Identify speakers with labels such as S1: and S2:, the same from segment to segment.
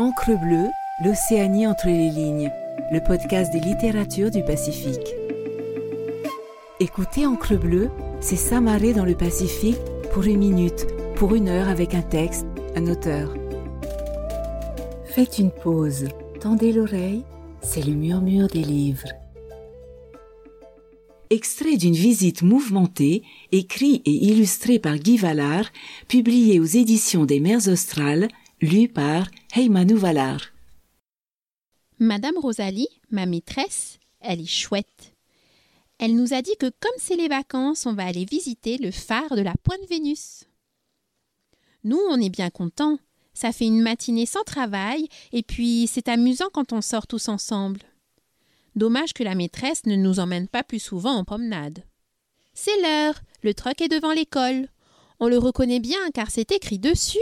S1: Encre bleue, l'Océanie entre les lignes, le podcast des littératures du Pacifique. Écoutez Encre bleue, c'est s'amarrer dans le Pacifique pour une minute, pour une heure avec un texte, un auteur. Faites une pause, tendez l'oreille, c'est le murmure des livres. Extrait d'une visite mouvementée, écrit et illustré par Guy Vallard, publié aux éditions des Mers Australes, lu par Heymanu Vallard.
S2: Madame Rosalie, ma maîtresse, elle est chouette. Elle nous a dit que comme c'est les vacances, on va aller visiter le phare de la Pointe Vénus. Nous, on est bien contents. Ça fait une matinée sans travail, et puis c'est amusant quand on sort tous ensemble. Dommage que la maîtresse ne nous emmène pas plus souvent en promenade. C'est l'heure, le truck est devant l'école. On le reconnaît bien car c'est écrit dessus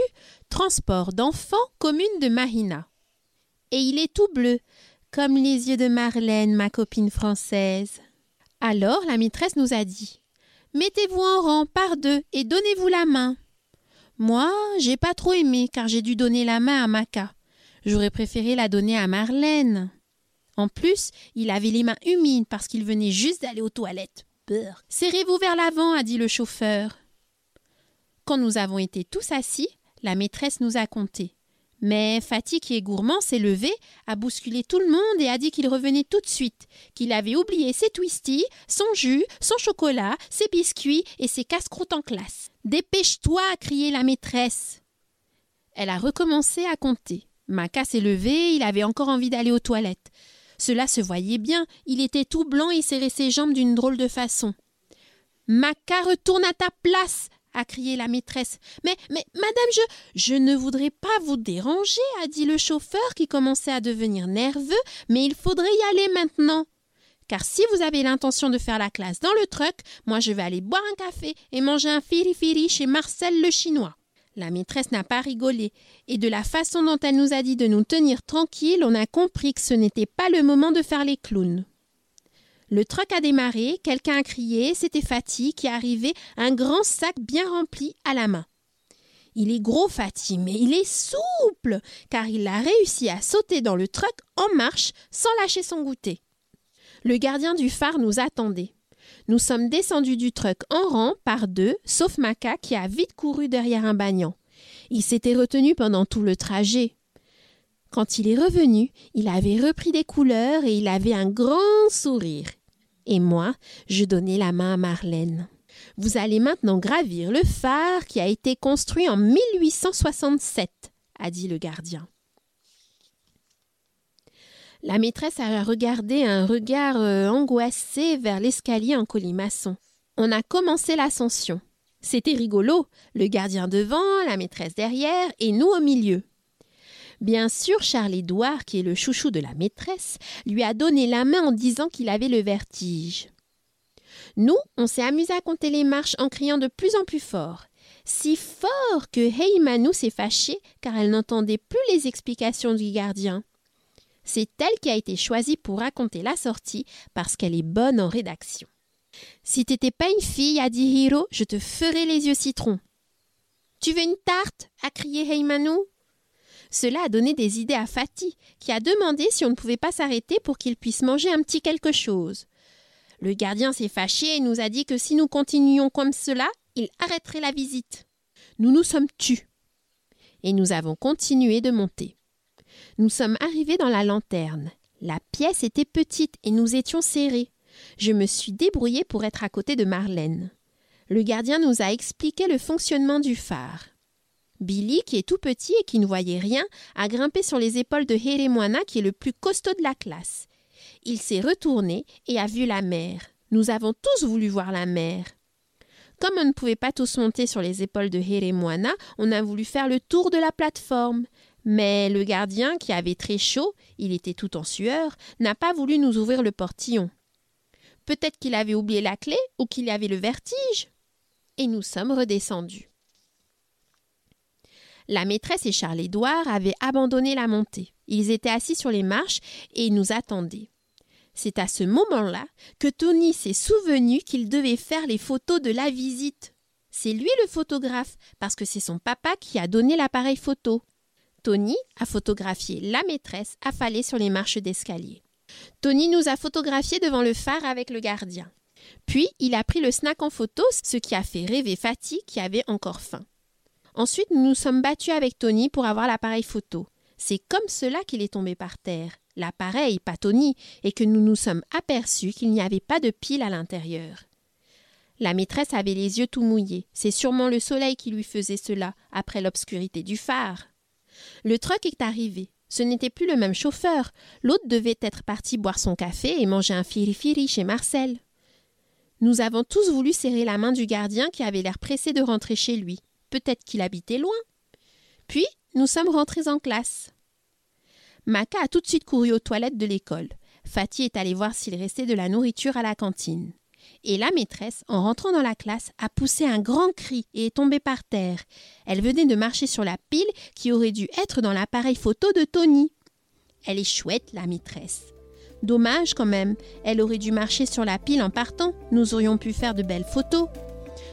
S2: Transport d'enfants commune de Mahina. Et il est tout bleu, comme les yeux de Marlène, ma copine française. Alors la maîtresse nous a dit Mettez-vous en rang par deux et donnez-vous la main. Moi, j'ai pas trop aimé car j'ai dû donner la main à Maca. J'aurais préféré la donner à Marlène. En plus, il avait les mains humides parce qu'il venait juste d'aller aux toilettes. Serrez-vous vers l'avant, a dit le chauffeur. Quand nous avons été tous assis, la maîtresse nous a compté. Mais Fatih, qui est gourmand, s'est levé, a bousculé tout le monde et a dit qu'il revenait tout de suite, qu'il avait oublié ses twisties, son jus, son chocolat, ses biscuits et ses casse-croûtes en classe. Dépêche-toi, a crié la maîtresse. Elle a recommencé à compter. Maca s'est levé, il avait encore envie d'aller aux toilettes. Cela se voyait bien, il était tout blanc et serrait ses jambes d'une drôle de façon. Maca, retourne à ta place a crié la maîtresse. Mais, mais, madame, je, je ne voudrais pas vous déranger, a dit le chauffeur qui commençait à devenir nerveux, mais il faudrait y aller maintenant. Car si vous avez l'intention de faire la classe dans le truck, moi je vais aller boire un café et manger un firi-firi chez Marcel le Chinois. La maîtresse n'a pas rigolé, et de la façon dont elle nous a dit de nous tenir tranquilles, on a compris que ce n'était pas le moment de faire les clowns. Le truck a démarré, quelqu'un a crié, c'était Fatih qui arrivait, un grand sac bien rempli à la main. Il est gros Fatih, mais il est souple, car il a réussi à sauter dans le truck en marche sans lâcher son goûter. Le gardien du phare nous attendait. Nous sommes descendus du truck en rang par deux, sauf Maca qui a vite couru derrière un bagnant. Il s'était retenu pendant tout le trajet. Quand il est revenu, il avait repris des couleurs et il avait un grand sourire et moi, je donnais la main à Marlène. Vous allez maintenant gravir le phare qui a été construit en 1867, a dit le gardien. La maîtresse a regardé un regard euh, angoissé vers l'escalier en colimaçon. On a commencé l'ascension. C'était rigolo, le gardien devant, la maîtresse derrière et nous au milieu. Bien sûr, Charles-Édouard, qui est le chouchou de la maîtresse, lui a donné la main en disant qu'il avait le vertige. Nous, on s'est amusé à compter les marches en criant de plus en plus fort. Si fort que Heymanu s'est fâchée car elle n'entendait plus les explications du gardien. C'est elle qui a été choisie pour raconter la sortie parce qu'elle est bonne en rédaction. Si t'étais pas une fille, a dit Hiro, je te ferai les yeux citron. Tu veux une tarte? a crié Heymanu. Cela a donné des idées à Fatih, qui a demandé si on ne pouvait pas s'arrêter pour qu'il puisse manger un petit quelque chose. Le gardien s'est fâché et nous a dit que si nous continuions comme cela, il arrêterait la visite. Nous nous sommes tus. Et nous avons continué de monter. Nous sommes arrivés dans la lanterne. La pièce était petite et nous étions serrés. Je me suis débrouillée pour être à côté de Marlène. Le gardien nous a expliqué le fonctionnement du phare. Billy, qui est tout petit et qui ne voyait rien, a grimpé sur les épaules de Heremoana, qui est le plus costaud de la classe. Il s'est retourné et a vu la mer. Nous avons tous voulu voir la mer. Comme on ne pouvait pas tous monter sur les épaules de Heremoana, on a voulu faire le tour de la plateforme. Mais le gardien, qui avait très chaud, il était tout en sueur, n'a pas voulu nous ouvrir le portillon. Peut-être qu'il avait oublié la clé ou qu'il avait le vertige. Et nous sommes redescendus. La maîtresse et Charles-Édouard avaient abandonné la montée. Ils étaient assis sur les marches et nous attendaient. C'est à ce moment-là que Tony s'est souvenu qu'il devait faire les photos de la visite. C'est lui le photographe, parce que c'est son papa qui a donné l'appareil photo. Tony a photographié la maîtresse affalée sur les marches d'escalier. Tony nous a photographiés devant le phare avec le gardien. Puis il a pris le snack en photo, ce qui a fait rêver Fatih qui avait encore faim. Ensuite, nous nous sommes battus avec Tony pour avoir l'appareil photo. C'est comme cela qu'il est tombé par terre, l'appareil, pas Tony, et que nous nous sommes aperçus qu'il n'y avait pas de pile à l'intérieur. La maîtresse avait les yeux tout mouillés. C'est sûrement le soleil qui lui faisait cela, après l'obscurité du phare. Le truck est arrivé. Ce n'était plus le même chauffeur. L'autre devait être parti boire son café et manger un firi-firi chez Marcel. Nous avons tous voulu serrer la main du gardien qui avait l'air pressé de rentrer chez lui. Peut-être qu'il habitait loin. Puis, nous sommes rentrés en classe. Maka a tout de suite couru aux toilettes de l'école. Fatih est allé voir s'il restait de la nourriture à la cantine. Et la maîtresse, en rentrant dans la classe, a poussé un grand cri et est tombée par terre. Elle venait de marcher sur la pile qui aurait dû être dans l'appareil photo de Tony. Elle est chouette, la maîtresse. Dommage quand même, elle aurait dû marcher sur la pile en partant. Nous aurions pu faire de belles photos.